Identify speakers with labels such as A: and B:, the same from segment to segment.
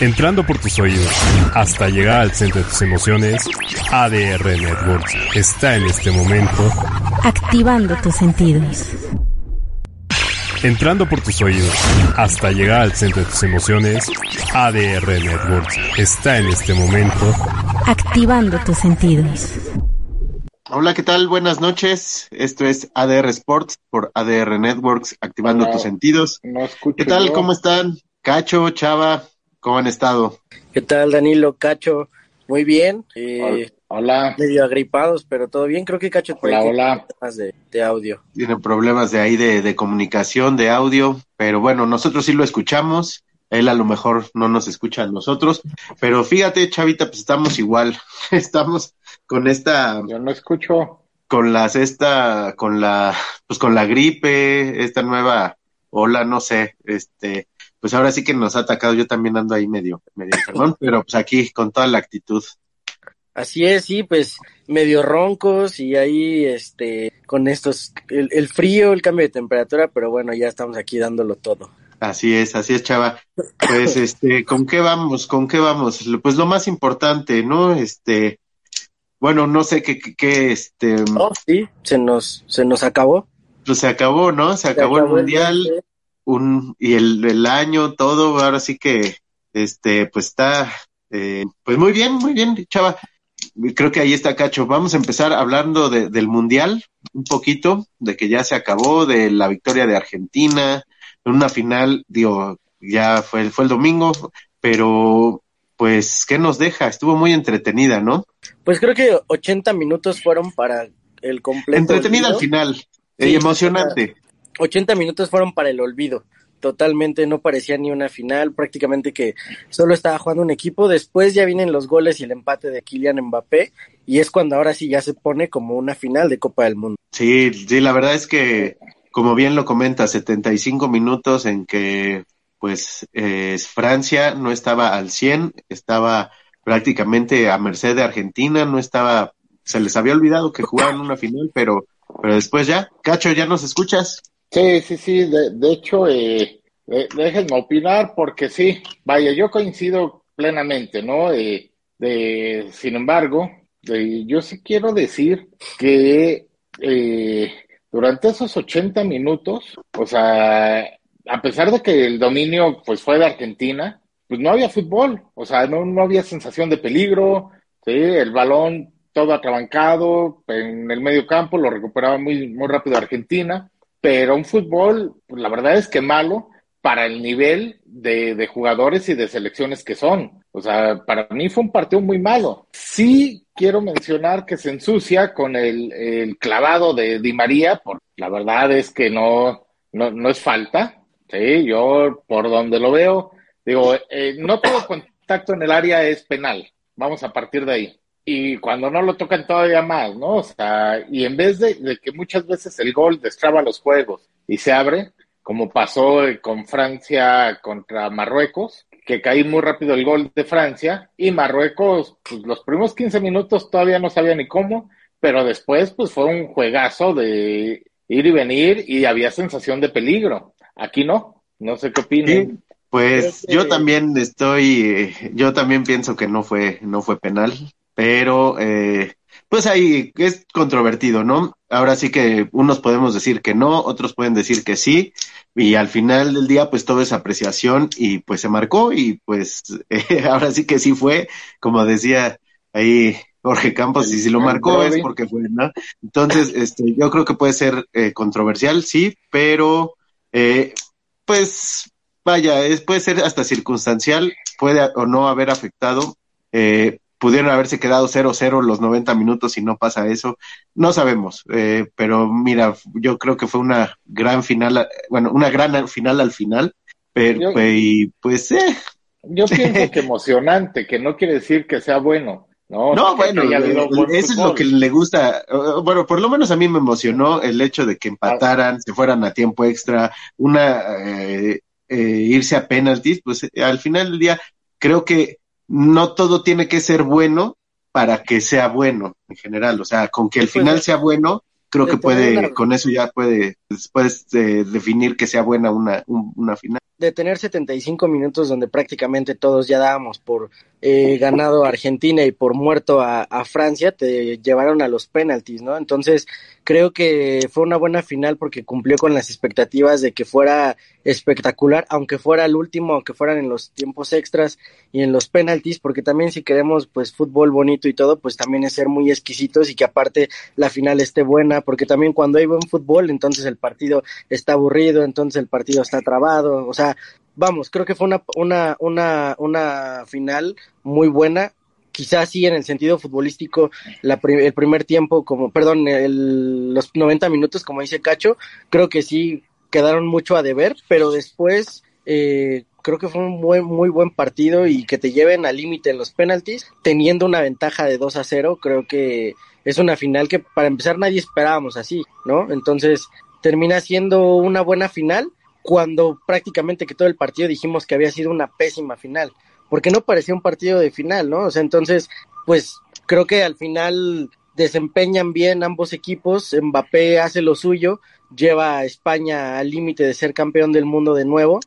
A: Entrando por tus oídos hasta llegar al centro de tus emociones, ADR Networks está en este momento
B: activando tus sentidos.
A: Entrando por tus oídos hasta llegar al centro de tus emociones, ADR Networks está en este momento
B: activando tus sentidos.
C: Hola, ¿qué tal? Buenas noches. Esto es ADR Sports por ADR Networks, activando tus sentidos. ¿Qué tal? ¿Cómo están? Cacho, Chava, ¿cómo han estado?
D: ¿Qué tal, Danilo, Cacho? Muy bien. Eh,
E: hola.
D: Medio agripados, pero todo bien. Creo que Cacho
E: hola, hola.
D: problemas de, de, audio.
C: Tiene problemas de ahí de, de comunicación, de audio, pero bueno, nosotros sí lo escuchamos. Él a lo mejor no nos escucha a nosotros, pero fíjate, Chavita, pues estamos igual. Estamos con esta.
E: Yo no escucho.
C: Con las, esta, con la, pues con la gripe, esta nueva ola, no sé, este, pues ahora sí que nos ha atacado. Yo también ando ahí medio, medio enfermón, pero pues aquí con toda la actitud.
D: Así es, sí, pues medio roncos y ahí, este, con estos, el, el frío, el cambio de temperatura, pero bueno, ya estamos aquí dándolo todo.
C: Así es, así es, Chava. Pues, este, ¿con qué vamos? ¿Con qué vamos? Pues lo más importante, ¿no? Este, bueno, no sé qué, qué, qué este.
D: Oh, sí, se nos, se nos acabó.
C: Pues se acabó, ¿no? Se acabó, se acabó el mundial, el un, y el, el año, todo, ahora sí que, este, pues está, eh, pues muy bien, muy bien, Chava. Creo que ahí está Cacho. Vamos a empezar hablando de, del mundial, un poquito, de que ya se acabó, de la victoria de Argentina, en una final, digo, ya fue, fue el domingo, pero pues, ¿qué nos deja? Estuvo muy entretenida, ¿no?
D: Pues creo que 80 minutos fueron para el completo.
C: Entretenida al final, sí, y emocionante.
D: 80 minutos fueron para el olvido. Totalmente no parecía ni una final, prácticamente que solo estaba jugando un equipo. Después ya vienen los goles y el empate de Kylian Mbappé, y es cuando ahora sí ya se pone como una final de Copa del Mundo.
C: Sí, sí, la verdad es que, como bien lo comenta, 75 minutos en que pues eh, Francia no estaba al 100, estaba prácticamente a merced de Argentina, no estaba, se les había olvidado que jugaban una final, pero, pero después ya, Cacho, ¿ya nos escuchas?
E: Sí, sí, sí, de, de hecho, eh, eh, déjenme opinar porque sí, vaya, yo coincido plenamente, ¿no? Eh, de, sin embargo, yo sí quiero decir que eh, durante esos 80 minutos, o sea, a pesar de que el dominio pues fue de Argentina, pues no había fútbol, o sea, no, no había sensación de peligro, ¿sí? el balón todo atrabancado en el medio campo, lo recuperaba muy, muy rápido Argentina, pero un fútbol, pues, la verdad es que malo para el nivel de, de, jugadores y de selecciones que son. O sea, para mí fue un partido muy malo. Sí quiero mencionar que se ensucia con el, clavado de Di María, por la verdad es que no, no, no es falta, Sí, yo por donde lo veo, digo, eh, no todo contacto en el área es penal. Vamos a partir de ahí. Y cuando no lo tocan todavía más, ¿no? O sea, y en vez de, de que muchas veces el gol destraba los juegos y se abre, como pasó con Francia contra Marruecos, que caí muy rápido el gol de Francia y Marruecos, pues los primeros 15 minutos todavía no sabía ni cómo, pero después pues fue un juegazo de ir y venir y había sensación de peligro. Aquí no, no sé qué opinan.
C: Sí, pues yo también estoy, yo también pienso que no fue, no fue penal, pero eh, pues ahí es controvertido, ¿no? Ahora sí que unos podemos decir que no, otros pueden decir que sí, y al final del día pues todo es apreciación y pues se marcó y pues eh, ahora sí que sí fue, como decía ahí Jorge Campos, y si lo marcó es porque fue, ¿no? Entonces, este, yo creo que puede ser eh, controversial, sí, pero eh, pues vaya, es, puede ser hasta circunstancial, puede o no haber afectado, eh, pudieron haberse quedado 0-0 los 90 minutos y no pasa eso, no sabemos, eh, pero mira, yo creo que fue una gran final, bueno, una gran final al final, pero yo, y pues eh.
E: Yo pienso que emocionante, que no quiere decir que sea bueno. No,
C: no bueno, eso es lo que le gusta. Bueno, por lo menos a mí me emocionó el hecho de que empataran, se fueran a tiempo extra, una eh, eh, irse a penaltis, pues eh, al final del día creo que no todo tiene que ser bueno para que sea bueno en general. O sea, con que el final sea bueno, creo que puede, con eso ya puede, puedes eh, definir que sea buena una, un, una final.
D: de tener 75 minutos donde prácticamente todos ya dábamos por eh, ganado a Argentina y por muerto a, a, Francia, te llevaron a los penaltis, ¿no? Entonces, creo que fue una buena final porque cumplió con las expectativas de que fuera espectacular, aunque fuera el último, aunque fueran en los tiempos extras y en los penaltis, porque también si queremos pues fútbol bonito y todo, pues también es ser muy exquisitos y que aparte la final esté buena, porque también cuando hay buen fútbol, entonces el partido está aburrido, entonces el partido está trabado, o sea, vamos, creo que fue una, una, una, una final muy buena. Quizás sí en el sentido futbolístico, la, el primer tiempo, como, perdón, el, los 90 minutos, como dice Cacho, creo que sí quedaron mucho a deber, pero después eh, creo que fue un buen, muy buen partido y que te lleven al límite los penaltis, teniendo una ventaja de 2 a 0, creo que es una final que para empezar nadie esperábamos así, ¿no? Entonces termina siendo una buena final cuando prácticamente que todo el partido dijimos que había sido una pésima final, porque no parecía un partido de final, ¿no? O sea, entonces, pues creo que al final desempeñan bien ambos equipos, Mbappé hace lo suyo, lleva a España al límite de ser campeón del mundo de nuevo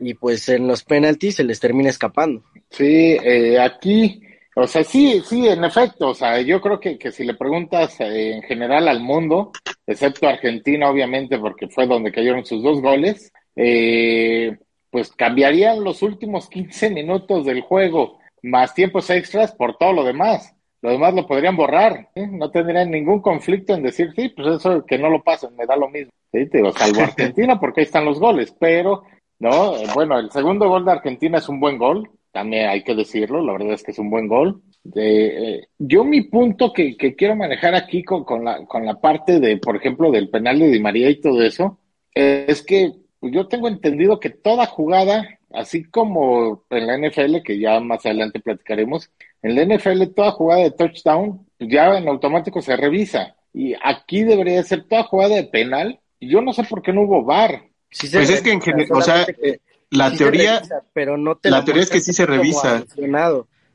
D: y pues en los penaltis se les termina escapando.
E: Sí, eh, aquí, o sea, sí, sí, en efecto, o sea, yo creo que, que si le preguntas eh, en general al mundo, excepto Argentina, obviamente, porque fue donde cayeron sus dos goles, eh, pues cambiarían los últimos 15 minutos del juego más tiempos extras por todo lo demás. Lo demás lo podrían borrar, ¿eh? no tendrían ningún conflicto en decir, sí, pues eso que no lo pasen, me da lo mismo. ¿sí? Te digo, salvo Argentina, porque ahí están los goles, pero, no, bueno, el segundo gol de Argentina es un buen gol, también hay que decirlo, la verdad es que es un buen gol. Eh, yo mi punto que, que, quiero manejar aquí con, con, la, con la parte de, por ejemplo, del penal de Di María y todo eso, es que yo tengo entendido que toda jugada, así como en la NFL, que ya más adelante platicaremos, en la NFL toda jugada de touchdown ya en automático se revisa. Y aquí debería ser toda jugada de penal. Y yo no sé por qué no hubo VAR.
C: pues es que en general, o sea, la
D: sí
C: teoría,
D: revisa, pero no te
C: la teoría es que sí se revisa.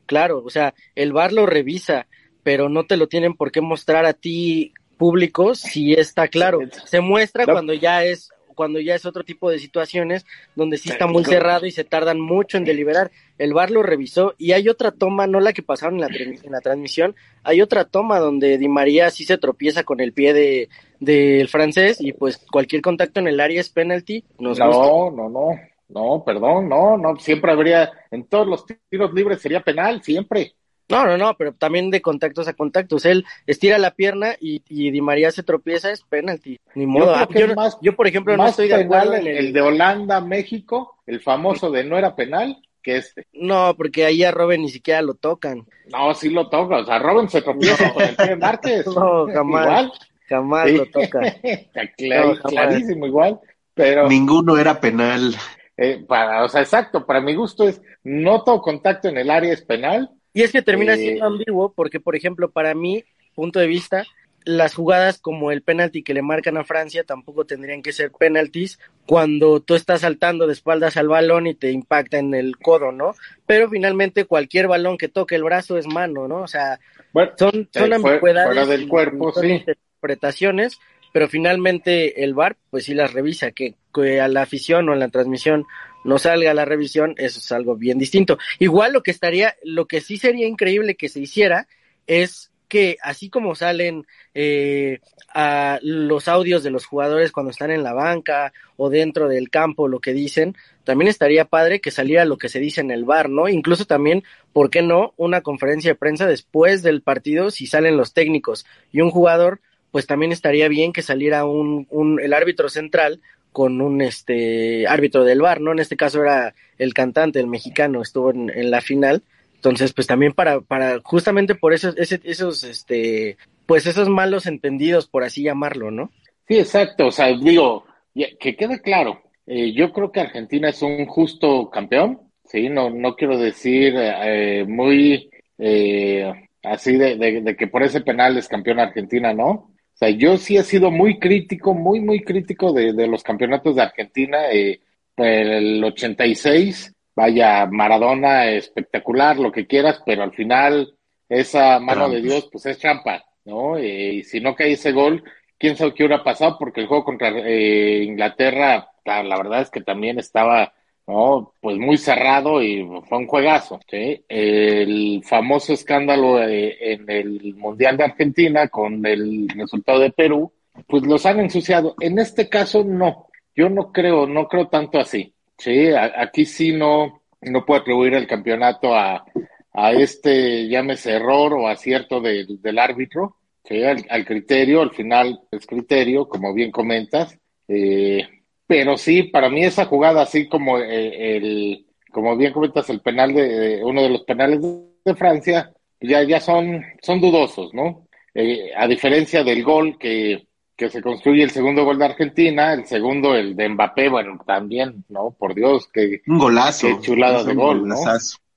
D: Claro, o sea, el VAR lo revisa, pero no te lo tienen por qué mostrar a ti público si está claro. Se muestra no. cuando ya es cuando ya es otro tipo de situaciones donde sí está muy cerrado y se tardan mucho en deliberar. El VAR lo revisó y hay otra toma, no la que pasaron en la, en la transmisión, hay otra toma donde Di María sí se tropieza con el pie de del francés y pues cualquier contacto en el área es penalty. Nos
E: no,
D: gusta.
E: no, no, no, perdón, no, no, siempre habría, en todos los tiros libres sería penal, siempre.
D: No, no, no, pero también de contactos a contactos. Él estira la pierna y, y Di María se tropieza, es penalti. Ni modo.
E: Yo,
D: yo,
E: más,
D: yo, por ejemplo, no estoy de
E: acuerdo en el... el... de Holanda, México, el famoso de no era penal, que este.
D: No, porque ahí a Robin ni siquiera lo tocan.
E: No, sí lo toca. O sea, Robin se tropieza con el pie Márquez.
D: No, jamás. Igual. Jamás sí. lo toca.
E: Clar, no, jamás. Clarísimo, igual. Pero.
C: Ninguno era penal.
E: Eh, para, o sea, exacto, para mi gusto es no todo contacto en el área es penal,
D: y es que termina siendo ambiguo porque, por ejemplo, para mi punto de vista, las jugadas como el penalti que le marcan a Francia tampoco tendrían que ser penaltis cuando tú estás saltando de espaldas al balón y te impacta en el codo, ¿no? Pero finalmente cualquier balón que toque el brazo es mano, ¿no? O sea,
E: bueno,
D: son, son ambigüedades
E: fuera del cuerpo, sí.
D: interpretaciones, pero finalmente el VAR pues sí las revisa, que, que a la afición o en la transmisión no salga la revisión, eso es algo bien distinto. Igual lo que estaría, lo que sí sería increíble que se hiciera es que así como salen eh, a los audios de los jugadores cuando están en la banca o dentro del campo, lo que dicen, también estaría padre que saliera lo que se dice en el bar, ¿no? Incluso también, ¿por qué no? Una conferencia de prensa después del partido, si salen los técnicos y un jugador, pues también estaría bien que saliera un, el árbitro central con un este árbitro del bar, ¿no? En este caso era el cantante, el mexicano, estuvo en, en la final. Entonces, pues también para, para, justamente por esos, ese, esos, este, pues esos malos entendidos, por así llamarlo, ¿no?
E: Sí, exacto. O sea, digo, que quede claro, eh, yo creo que Argentina es un justo campeón, sí, no, no quiero decir eh, muy eh, así de, de, de que por ese penal es campeón Argentina, ¿no? O sea, yo sí he sido muy crítico, muy, muy crítico de, de los campeonatos de Argentina. Eh, el 86, vaya, Maradona espectacular, lo que quieras, pero al final esa mano de Dios, pues es trampa, ¿no? Eh, y si no cae ese gol, quién sabe qué hubiera pasado, porque el juego contra eh, Inglaterra, la, la, verdad es que también estaba ¿no? Pues muy cerrado y fue un juegazo. El famoso escándalo eh, en el Mundial de Argentina con el resultado de Perú, pues los han ensuciado. En este caso, no. Yo no creo, no creo tanto así, ¿sí? aquí sí no, no puedo atribuir el campeonato a, a este, llámese error o acierto del árbitro, ¿sí? Al, criterio, al final es criterio, como bien comentas. Eh, pero sí, para mí esa jugada, así como eh, el, como bien comentas, el penal de, uno de los penales de, Francia, ya, ya son, son dudosos, ¿no? Eh, a diferencia del gol que, que se construye el segundo gol de Argentina, el segundo, el de Mbappé, bueno, también, ¿no? Por Dios, que
C: un golazo,
E: qué chulada de gol, ¿no?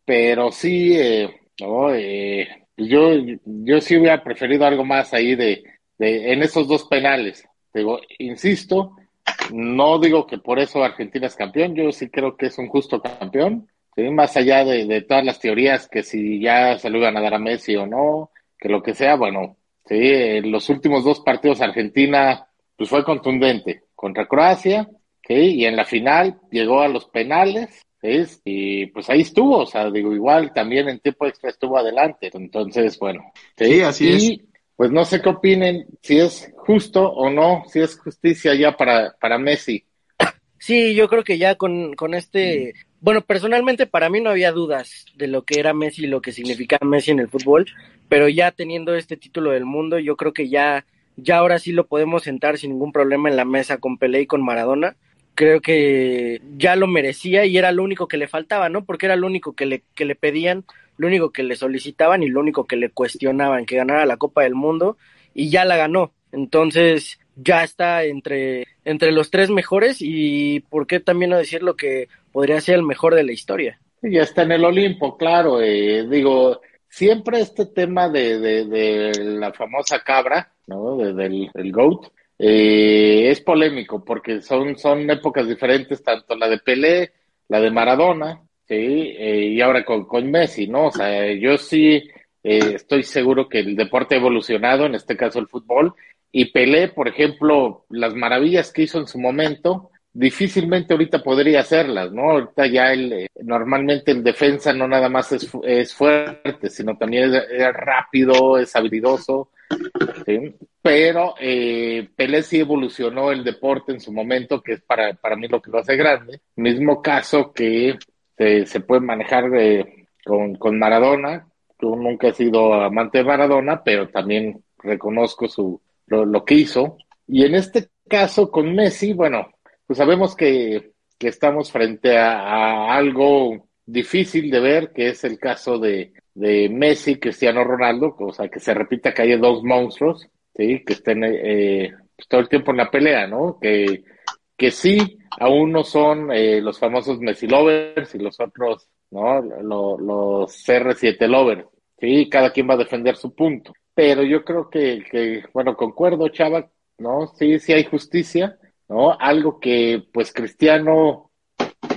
E: Pero sí, eh, no, eh, yo, yo sí hubiera preferido algo más ahí de, de en esos dos penales. Digo, insisto, no digo que por eso Argentina es campeón, yo sí creo que es un justo campeón, ¿sí? más allá de, todas las teorías que si ya se lo iban a dar a Messi o no, que lo que sea, bueno, sí, en los últimos dos partidos Argentina pues fue contundente contra Croacia, ¿sí? y en la final llegó a los penales, ¿sí? y pues ahí estuvo, o sea, digo, igual también en tiempo extra estuvo adelante, entonces, bueno,
C: sí, así es
E: pues no sé qué opinen, si es justo o no, si es justicia ya para, para Messi.
D: Sí, yo creo que ya con, con este, bueno, personalmente para mí no había dudas de lo que era Messi y lo que significaba Messi en el fútbol, pero ya teniendo este título del mundo, yo creo que ya, ya ahora sí lo podemos sentar sin ningún problema en la mesa con Pelé y con Maradona. Creo que ya lo merecía y era lo único que le faltaba, ¿no? Porque era lo único que le, que le pedían lo único que le solicitaban y lo único que le cuestionaban, que ganara la Copa del Mundo y ya la ganó. Entonces ya está entre, entre los tres mejores y por qué también no decir lo que podría ser el mejor de la historia.
E: Ya está en el Olimpo, claro. Eh, digo, siempre este tema de, de, la famosa cabra, ¿no? del el GOAT, eh, es polémico porque son, son épocas diferentes, tanto la de Pelé, la de Maradona, Sí, eh, y ahora con, con, Messi, ¿no? O sea, yo sí eh, estoy seguro que el deporte ha evolucionado, en este caso el fútbol, y Pelé, por ejemplo, las maravillas que hizo en su momento, difícilmente ahorita podría hacerlas, ¿no? Ahorita ya el, eh, normalmente el defensa no nada más es, es fuerte, sino también es, rápido, es habilidoso, ¿sí? pero eh, Pelé sí evolucionó el deporte en su momento, que es para, para mí lo que lo hace grande. Mismo caso que se, puede manejar con, con Maradona. Yo nunca he sido amante de Maradona, pero también reconozco su, lo, que hizo. Y en este caso con Messi, bueno, pues sabemos que, que estamos frente a, algo difícil de ver, que es el caso de, de Messi, Cristiano Ronaldo, o sea, que se repita que haya dos monstruos, ¿sí? Que estén eh, pues, todo el tiempo en la pelea, ¿no? Que, que sí, aún no son eh, los famosos Messi lovers y los otros, ¿no? los CR7 lovers. Sí, cada quien va a defender su punto. Pero yo creo que, que, bueno, concuerdo, Chava, ¿no? Sí, sí hay justicia, ¿no? Algo que, pues, Cristiano,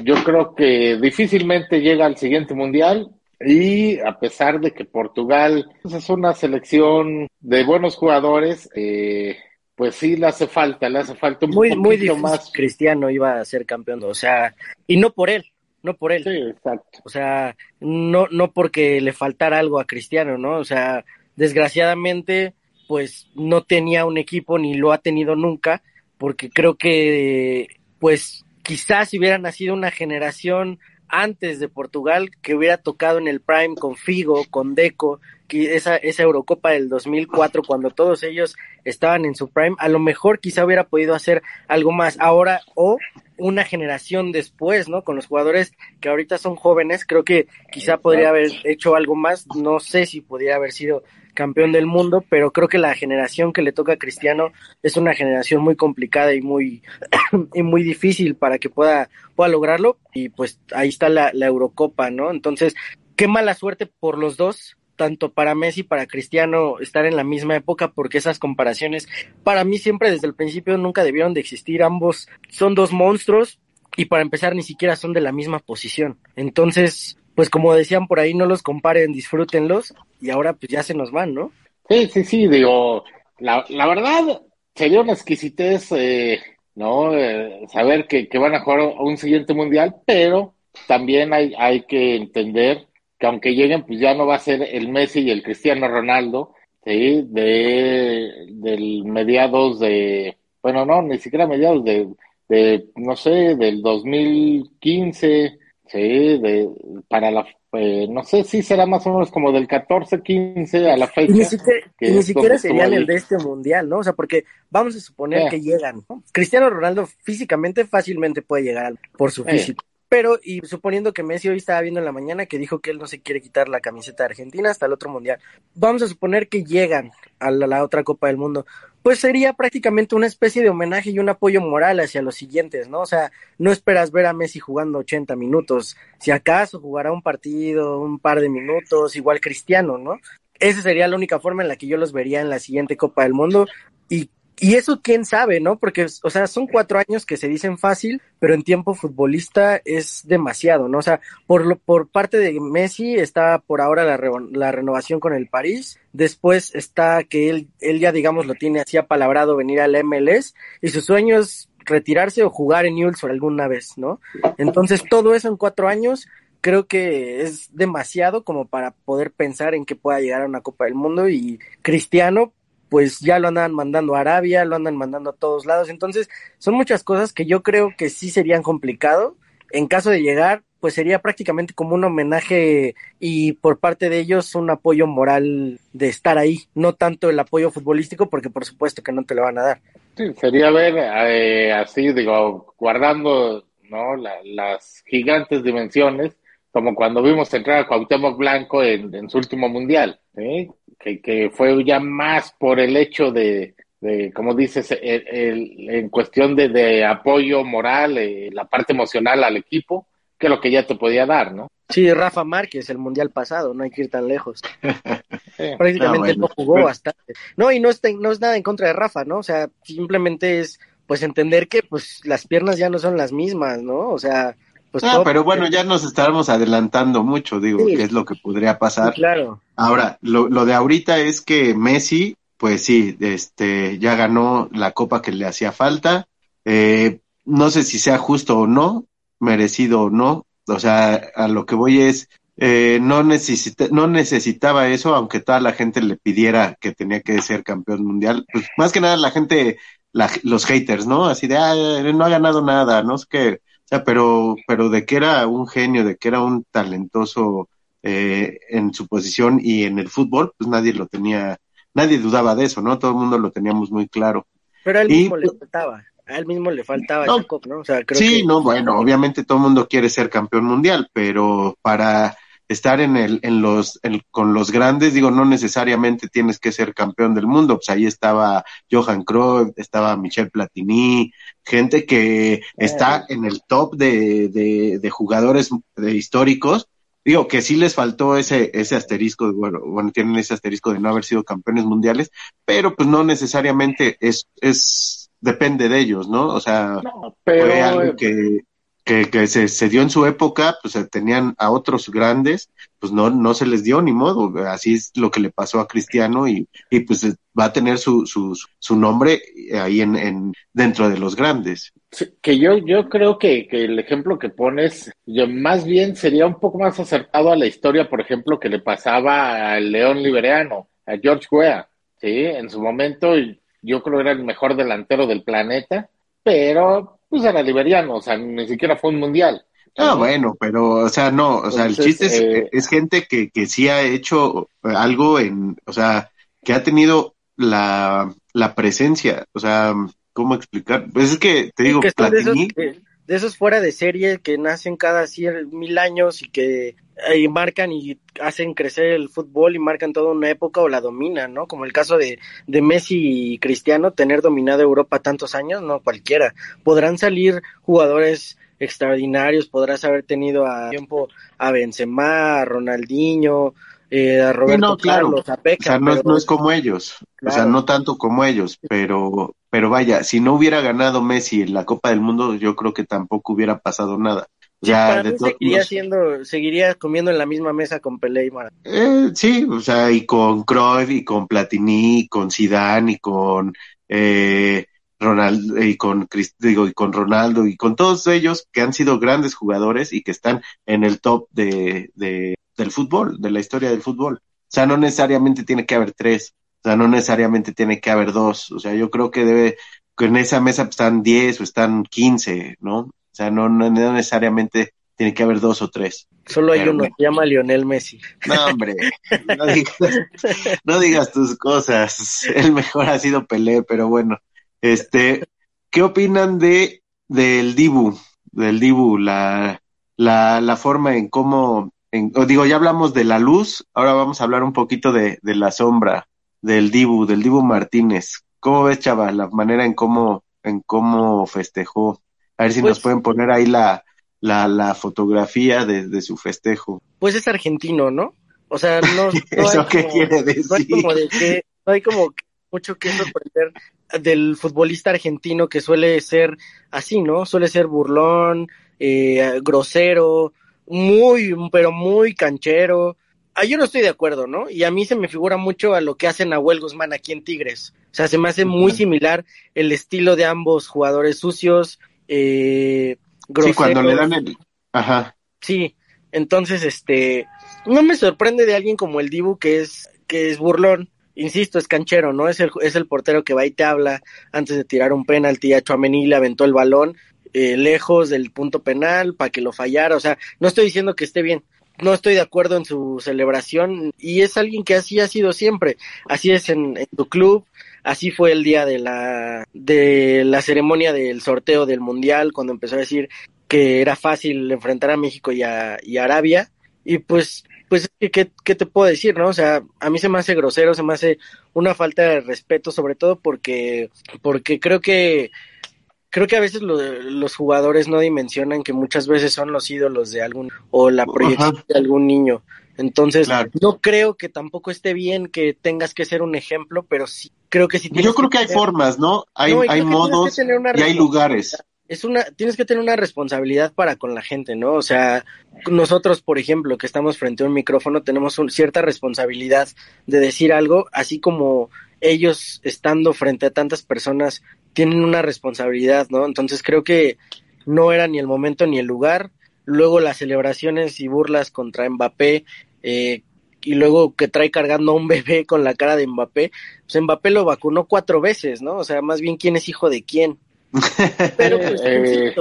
E: yo creo que difícilmente llega al siguiente mundial. Y a pesar de que Portugal pues, es una selección de buenos jugadores, eh, pues sí le hace falta, le hace falta un
D: muy, muy más. Cristiano iba a ser campeón, o sea, y no por él, no por él.
E: Sí, exacto.
D: O sea, no, no porque le faltara algo a Cristiano, ¿no? O sea, desgraciadamente, pues no tenía un equipo ni lo ha tenido nunca, porque creo que, pues, quizás si hubiera nacido una generación antes de Portugal que hubiera tocado en el Prime con Figo, con Deco, esa, esa Eurocopa del 2004 cuando todos ellos estaban en su prime, a lo mejor quizá hubiera podido hacer algo más ahora o una generación después, ¿no? Con los jugadores que ahorita son jóvenes, creo que quizá podría haber hecho algo más, no sé si podría haber sido campeón del mundo, pero creo que la generación que le toca a Cristiano es una generación muy complicada y muy y muy difícil para que pueda pueda lograrlo y pues ahí está la, la Eurocopa, ¿no? Entonces, qué mala suerte por los dos, tanto para Messi para Cristiano estar en la misma época porque esas comparaciones para mí siempre desde el principio nunca debieron de existir. Ambos son dos monstruos y para empezar ni siquiera son de la misma posición. Entonces, pues como decían por ahí, no los comparen, disfrútenlos y ahora pues ya se nos van, ¿no?
E: Sí, sí, sí, digo, la, la verdad sería una exquisitez eh, ¿no? Eh, saber que, que, van a jugar a un siguiente mundial, pero también hay, hay que entender que aunque lleguen, pues ya no va a ser el Messi y el Cristiano Ronaldo, ¿sí? De, del mediados de, bueno, no, ni siquiera mediados de, de no sé, del 2015, sí, de, para la, eh, no sé si será más o menos como del 14, 15 a la fecha.
D: Y ni siquiera, ni siquiera sería el de este mundial, ¿no? O sea, porque vamos a suponer que llegan, ¿no? Cristiano Ronaldo físicamente fácilmente puede llegar por su físico. Pero, y suponiendo que Messi hoy estaba viendo en la mañana que dijo que él no se quiere quitar la camiseta de Argentina hasta el otro mundial, vamos a suponer que llegan a la, la, otra Copa del Mundo, pues sería prácticamente una especie de homenaje y un apoyo moral hacia los siguientes, ¿no? O sea, no esperas ver a Messi jugando 80 minutos, si acaso jugará un partido, un par de minutos, igual Cristiano, ¿no? Esa sería la única forma en la que yo los vería en la siguiente Copa del Mundo y y eso quién sabe, ¿no? Porque, o sea, son cuatro años que se dicen fácil, pero en tiempo futbolista es demasiado, ¿no? O sea, por, lo, por parte de Messi está por ahora la, re, la renovación con el París, después está que él, él ya, digamos, lo tiene así apalabrado venir al MLS y su sueño es retirarse o jugar en Newell's alguna vez, ¿no? Entonces, todo eso en cuatro años creo que es demasiado como para poder pensar en que pueda llegar a una Copa del Mundo y Cristiano pues ya lo andan mandando a Arabia, lo andan mandando a todos lados. Entonces, son muchas cosas que yo creo que sí serían complicado. En caso de llegar, pues sería prácticamente como un homenaje y por parte de ellos un apoyo moral de estar ahí, no tanto el apoyo futbolístico, porque por supuesto que no te lo van a dar.
E: Sí, sería ver eh, así, digo, guardando ¿no? La, las gigantes dimensiones, como cuando vimos entrar a Cuauhtémoc Blanco en, en su último mundial, ¿sí? Que, que, fue ya más por el hecho de, de como dices, el, el, en cuestión de, de apoyo moral, eh, la parte emocional al equipo, que lo que ya te podía dar, ¿no?
D: Sí, Rafa Márquez, el mundial pasado, no hay que ir tan lejos. Prácticamente no, bueno. no jugó bastante. No, y no es, no es nada en contra de Rafa, ¿no? O sea, simplemente es pues entender que pues las piernas ya no son las mismas, ¿no? O sea, pues
C: ah, pero bueno, ya nos estábamos adelantando mucho, digo, sí. que es lo que podría pasar.
D: Sí, claro.
C: Ahora, lo, lo de ahorita es que Messi, pues sí, este, ya ganó la copa que le hacía falta. Eh, no sé si sea justo o no, merecido o no. O sea, a lo que voy es, eh, no, necesita, no necesitaba eso, aunque toda la gente le pidiera que tenía que ser campeón mundial. Pues más que nada la gente, la, los haters, ¿no? Así de, ah, no ha ganado nada, no es que, o sea, pero, pero de que era un genio, de que era un talentoso eh, en su posición y en el fútbol, pues nadie lo tenía, nadie dudaba de eso, ¿no? Todo el mundo lo teníamos muy claro.
D: Pero a él mismo y, le faltaba, a él mismo le faltaba
C: no,
D: Jacob, ¿no? O sea, creo
C: sí,
D: que...
C: no, bueno, obviamente todo el mundo quiere ser campeón mundial, pero para estar en el, en los, en, con los grandes, digo, no necesariamente tienes que ser campeón del mundo, pues ahí estaba Johan Cruyff, estaba Michel Platini, gente que está en el top de, de, de jugadores de históricos, digo que sí les faltó ese, ese asterisco, bueno, bueno, tienen ese asterisco de no haber sido campeones mundiales, pero pues no necesariamente es, es, depende de ellos, ¿no? O sea,
E: no, pero...
C: fue algo que, que, que se, se, dio en su época, pues tenían a otros grandes, pues no, no se les dio ni modo, así es lo que le pasó a Cristiano y, y pues va a tener su, su, su nombre ahí en, en, dentro de los grandes.
E: Que yo, yo creo que, que el ejemplo que pones, yo más bien sería un poco más acertado a la historia, por ejemplo, que le pasaba al León Liberiano, a George Weah, sí, en su momento yo creo que era el mejor delantero del planeta, pero pues era liberiano, o sea, ni siquiera fue un mundial.
C: Ah, bueno, pero, o sea, no, o sea, Entonces, el chiste es, eh, es gente que, que sí ha hecho algo en, o sea, que ha tenido la, la presencia, o sea, ¿cómo explicar? Pues es que, te digo,
D: que Platini... De esos, de esos, fuera de serie que nacen cada cien, mil años y que y marcan y hacen crecer el fútbol y marcan toda una época o la dominan, ¿no? Como el caso de, de Messi y Cristiano, tener dominado Europa tantos años, no cualquiera. Podrán salir jugadores extraordinarios, podrás haber tenido a tiempo a Benzema, a Ronaldinho, eh, a Roberto
C: no, claro.
D: Carlos, a Beckham,
C: o sea, no, pero... no, es como ellos, claro. o sea, no tanto como ellos, pero, pero vaya, si no hubiera ganado Messi en la Copa del Mundo, yo creo que tampoco hubiera pasado nada.
D: Ya, para de mí seguiría siendo, seguiría comiendo en la misma mesa con Pelé y Maradona.
C: Eh, sí, o sea, y con Cruyff, y con Platini, y con Zidane, y con, eh, Ronaldo y con digo, y con Ronaldo y con todos ellos que han sido grandes jugadores y que están en el top de, de, del fútbol, de la historia del fútbol. O sea, no necesariamente tiene que haber tres, o sea, no necesariamente tiene que haber dos. O sea, yo creo que debe, que en esa mesa están diez o están quince, ¿no? O sea, no, no necesariamente tiene que haber dos o tres.
D: Solo hay uno, se llama Lionel Messi.
C: No, hombre, no digas, no digas tus cosas. El mejor ha sido Pelé, pero bueno. Este, ¿qué opinan de del Dibu? Del Dibu, la, la, la forma en cómo, en, digo, ya hablamos de la luz, ahora vamos a hablar un poquito de, de la sombra, del Dibu, del Dibu Martínez. ¿Cómo ves, Chava, la manera en cómo, en cómo festejó? A ver si nos pues pueden poner ahí la, la, la fotografía de, de, su festejo.
D: Pues es argentino, ¿no? O sea, no,
C: ¿Eso qué quiere decir?
D: No hay como de que, no hay como mucho que sorprender del futbolista argentino que suele ser así, ¿no? Suele ser burlón, eh, grosero, muy, pero muy canchero. Ah, yo no estoy de acuerdo, ¿no? Y a mí se me figura mucho a lo que hacen Nahuel Guzmán aquí en Tigres. O sea, se me hace muy similar el estilo de ambos jugadores sucios, eh, groseros.
C: Sí, cuando le dan el... Ajá.
D: Sí, entonces, este, no me sorprende de alguien como el Dibu que es, que es burlón, insisto, es canchero, ¿no? Es el, es el portero que va y te habla antes de tirar un penalti. A Chuamení le aventó el balón eh, lejos del punto penal para que lo fallara. O sea, no estoy diciendo que esté bien. No estoy de acuerdo en su celebración y es alguien que así ha sido siempre. Así es en, tu club, así fue el día de la de la ceremonia del sorteo del mundial cuando empezó a decir que era fácil enfrentar a México y a, y a Arabia y pues pues, ¿qué, ¿qué te puedo decir, no? O sea, a mí se me hace grosero, se me hace una falta de respeto, sobre todo porque, porque creo que, creo que a veces los jugadores no dimensionan que muchas veces son los ídolos de algún, o la proyección de algún niño. Entonces, no creo que tampoco esté bien que tengas que ser un ejemplo, pero sí creo que sí
C: Yo creo que, hay formas, ¿no? Hay, hay modos y hay lugares
D: es una, tienes que tener una responsabilidad para con la gente, ¿no? O sea, nosotros, por ejemplo, que estamos frente a un micrófono, tenemos cierta responsabilidad de decir algo, así como ellos estando frente a tantas personas tienen una responsabilidad, ¿no? Entonces creo que no era ni el momento ni el lugar. Luego las celebraciones y burlas contra Mbappé, eh, y luego que trae cargando a un bebé con la cara de Mbappé, pues Mbappé lo vacunó cuatro veces, ¿no? O sea, más bien quién es hijo de quién. Pero pues, eh,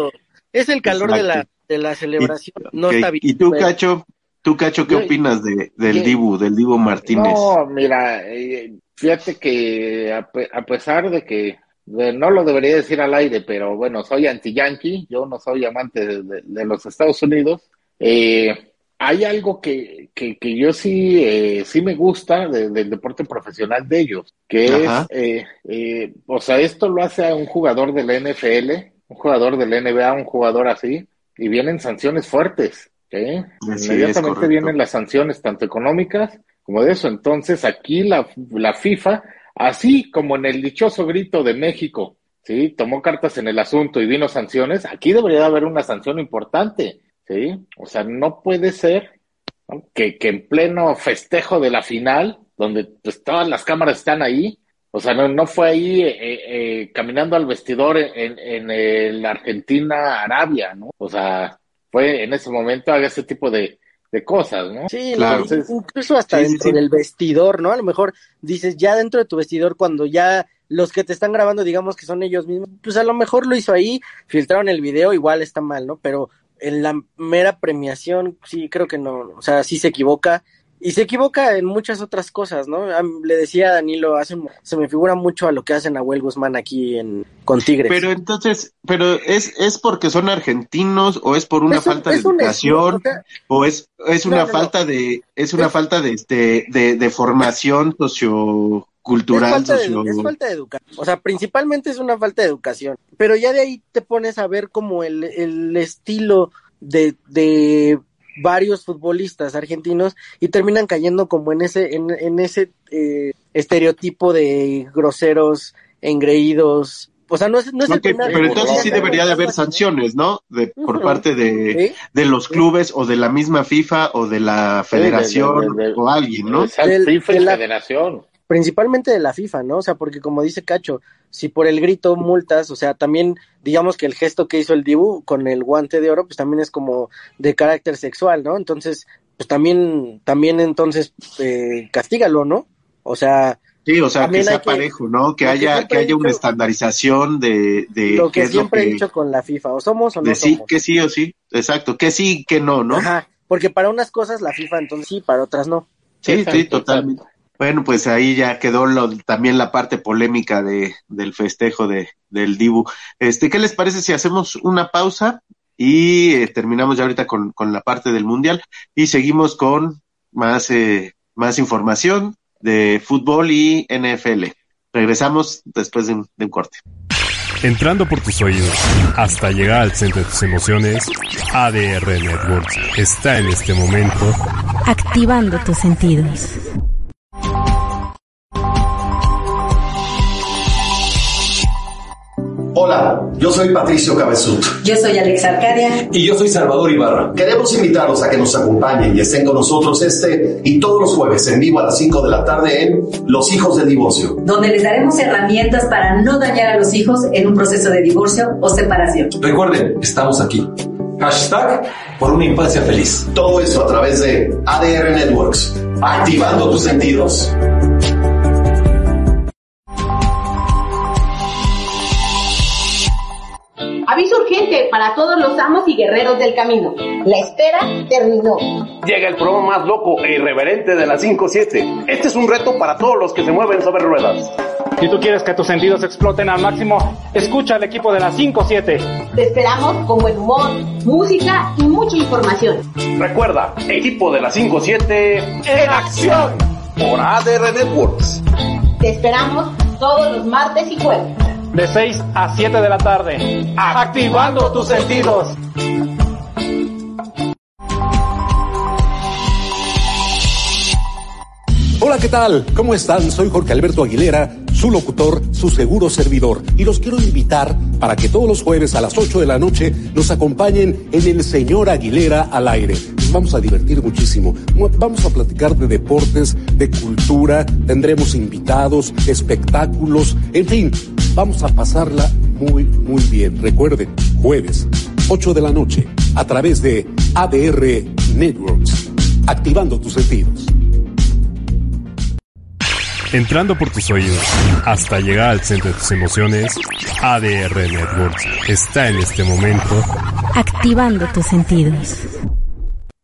D: es el calor de la, de la celebración,
C: y,
D: no está bien.
C: ¿Y tú, Cacho? ¿Tú, Cacho, qué opinas de, del Dibu, del Dibu Martínez?
E: No, mira, eh, fíjate que a, a, pesar de que no lo debería decir al aire, pero bueno, soy anti-yankee, yo no soy amante de, de, de los Estados Unidos. Eh, hay algo que, que, que yo sí, eh, sí me gusta de, del deporte profesional de ellos, que es, eh, eh, o sea, esto lo hace a un jugador del NFL, un jugador del NBA, un jugador así, y vienen sanciones fuertes, ¿eh? Inmediatamente vienen las sanciones, tanto económicas como de eso. Entonces, aquí la, la FIFA, así como en el dichoso grito de México, ¿sí? Tomó cartas en el asunto y vino sanciones, aquí debería haber una sanción importante ¿sí? O sea, no puede ser que, que, en pleno festejo de la final, donde pues todas las cámaras están ahí, o sea, no, no fue ahí eh, eh, caminando al vestidor en, en, el Argentina-Arabia, ¿no? O sea, fue en ese momento haga ese tipo de, de cosas, ¿no?
D: Sí, claro. incluso hasta dentro del vestidor, ¿no? A lo mejor dices, ya dentro de tu vestidor, cuando ya los que te están grabando, digamos que son ellos mismos, pues a lo mejor lo hizo ahí, filtraron el video, igual está mal, ¿no? Pero en la mera premiación, sí, creo que no, o sea, sí se equivoca. Y se equivoca en muchas otras cosas, ¿no? Le decía a Danilo, hace, se me figura mucho a lo que hacen a Will Guzmán aquí en, con Tigres.
C: Pero entonces, pero es, es porque son argentinos o es por una falta de educación o, es, es una falta de, es una falta de este, de, de formación socio cultural.
D: Es falta, de, es falta de educación. O sea, principalmente es una falta de educación. Pero ya de ahí te pones a ver como el, el estilo de, de varios futbolistas argentinos y terminan cayendo como en ese, en, en ese eh, estereotipo de groseros, engreídos. O sea, no es, no es
C: okay, Pero entonces sí debería de haber sanciones, ¿no? De, por parte de, ¿Sí? de los clubes o de la misma FIFA o de la federación sí, de, de, o alguien, ¿no?
E: FIFA y la federación
D: principalmente de la FIFA, ¿no? O sea, porque como dice Cacho, si por el grito multas, o sea, también digamos que el gesto que hizo el Dibu con el guante de oro, pues también es como de carácter sexual, ¿no? Entonces, pues también, también entonces, eh, castígalo, ¿no? O sea,
C: Sí, o sea, que sea parejo, ¿no? Que haya, que haya una estandarización de, de
D: lo que siempre he dicho con la FIFA, o somos o no
C: de
D: sí,
C: que sí o sí, exacto, que sí, que no, ¿no?
D: Ajá, porque para unas cosas la FIFA entonces sí, para otras no.
C: Sí, sí, totalmente. Bueno, pues ahí ya quedó lo, también la parte polémica de, del festejo de, del Dibu. Este, ¿qué les parece si hacemos una pausa y eh, terminamos ya ahorita con, con la parte del Mundial y seguimos con más, eh, más información de fútbol y NFL. Regresamos después de un, de un corte.
A: Entrando por tus oídos hasta llegar al centro de tus emociones, ADR Networks está en este momento
B: activando tus sentidos.
F: Hola, yo soy Patricio Cabezut.
G: Yo soy Alex Arcadia.
H: Y yo soy Salvador Ibarra.
F: Queremos invitarlos a que nos acompañen y estén con nosotros este y todos los jueves en vivo a las 5 de la tarde en Los Hijos del Divorcio.
G: Donde les daremos herramientas para no dañar a los hijos en un proceso de divorcio o separación.
H: Recuerden, estamos aquí. Hashtag por una infancia feliz.
F: Todo eso a través de ADR Networks. Activando tus sentidos.
I: Aviso urgente para todos los amos y guerreros del camino. La espera terminó.
J: Llega el programa más loco e irreverente de la 5-7. Este es un reto para todos los que se mueven sobre ruedas.
K: Si tú quieres que tus sentidos exploten al máximo, escucha al equipo de la 5-7.
I: Te esperamos con buen humor, música y mucha información.
J: Recuerda, equipo de la 5-7 en acción por ADR Networks.
I: Te esperamos todos los martes y jueves
K: de 6 a 7 de la tarde, activando tus sentidos.
L: Hola, ¿qué tal? ¿Cómo están? Soy Jorge Alberto Aguilera, su locutor, su seguro servidor, y los quiero invitar para que todos los jueves a las 8 de la noche nos acompañen en el Señor Aguilera al aire. Vamos a divertir muchísimo. Vamos a platicar de deportes, de cultura, tendremos invitados, espectáculos, en fin, vamos a pasarla muy, muy bien. Recuerden, jueves, 8 de la noche, a través de ADR Networks, activando tus sentidos.
A: Entrando por tus oídos hasta llegar al centro de tus emociones, ADR Networks está en este momento
B: activando tus sentidos.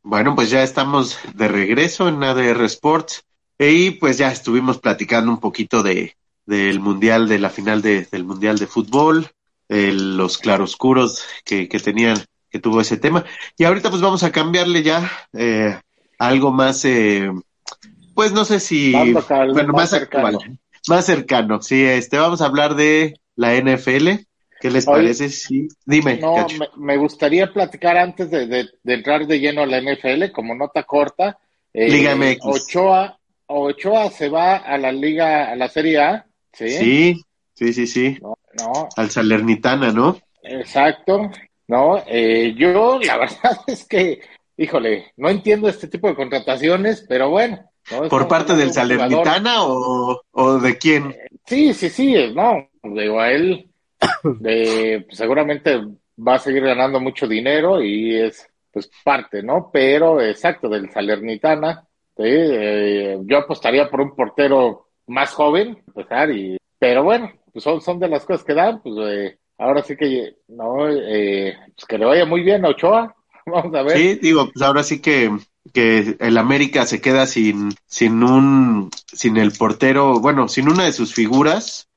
C: Bueno, pues ya estamos de regreso en ADR Sports y pues ya estuvimos platicando un poquito de del mundial, de la final de, del mundial de fútbol, los claroscuros que, que tenían, que tuvo ese tema. Y ahorita pues vamos a cambiarle ya eh, algo más eh, pues no sé si, bueno, más, cercano. más cercano, sí, este, vamos a hablar de la NFL. ¿Qué les parece? Sí, dime.
E: No, me, gustaría platicar antes de, de, entrar de lleno a la NFL, como nota corta.
C: Eh, Liga MX.
E: Ochoa, Ochoa se va a la Liga, a la Serie A. Sí,
C: sí, sí, sí. sí. No, Al Salernitana, ¿no?
E: Exacto. No, eh, yo la verdad es que, híjole, no entiendo este tipo de contrataciones, pero bueno,
C: ¿Por parte del Salernitana o, o, de quién?
E: Sí, sí, sí, no, digo, a él de, seguramente va a seguir ganando mucho dinero y es pues parte, ¿no? Pero exacto, del Salernitana, eh, yo apostaría por un portero más joven, empezar, y, pero bueno, pues son, son de las cosas que dan, pues eh, ahora sí que, no, eh, pues que le vaya muy bien a Ochoa, vamos a ver.
C: Sí, digo, pues ahora sí que que el América se queda sin, sin un, sin el portero, bueno, sin una de sus figuras,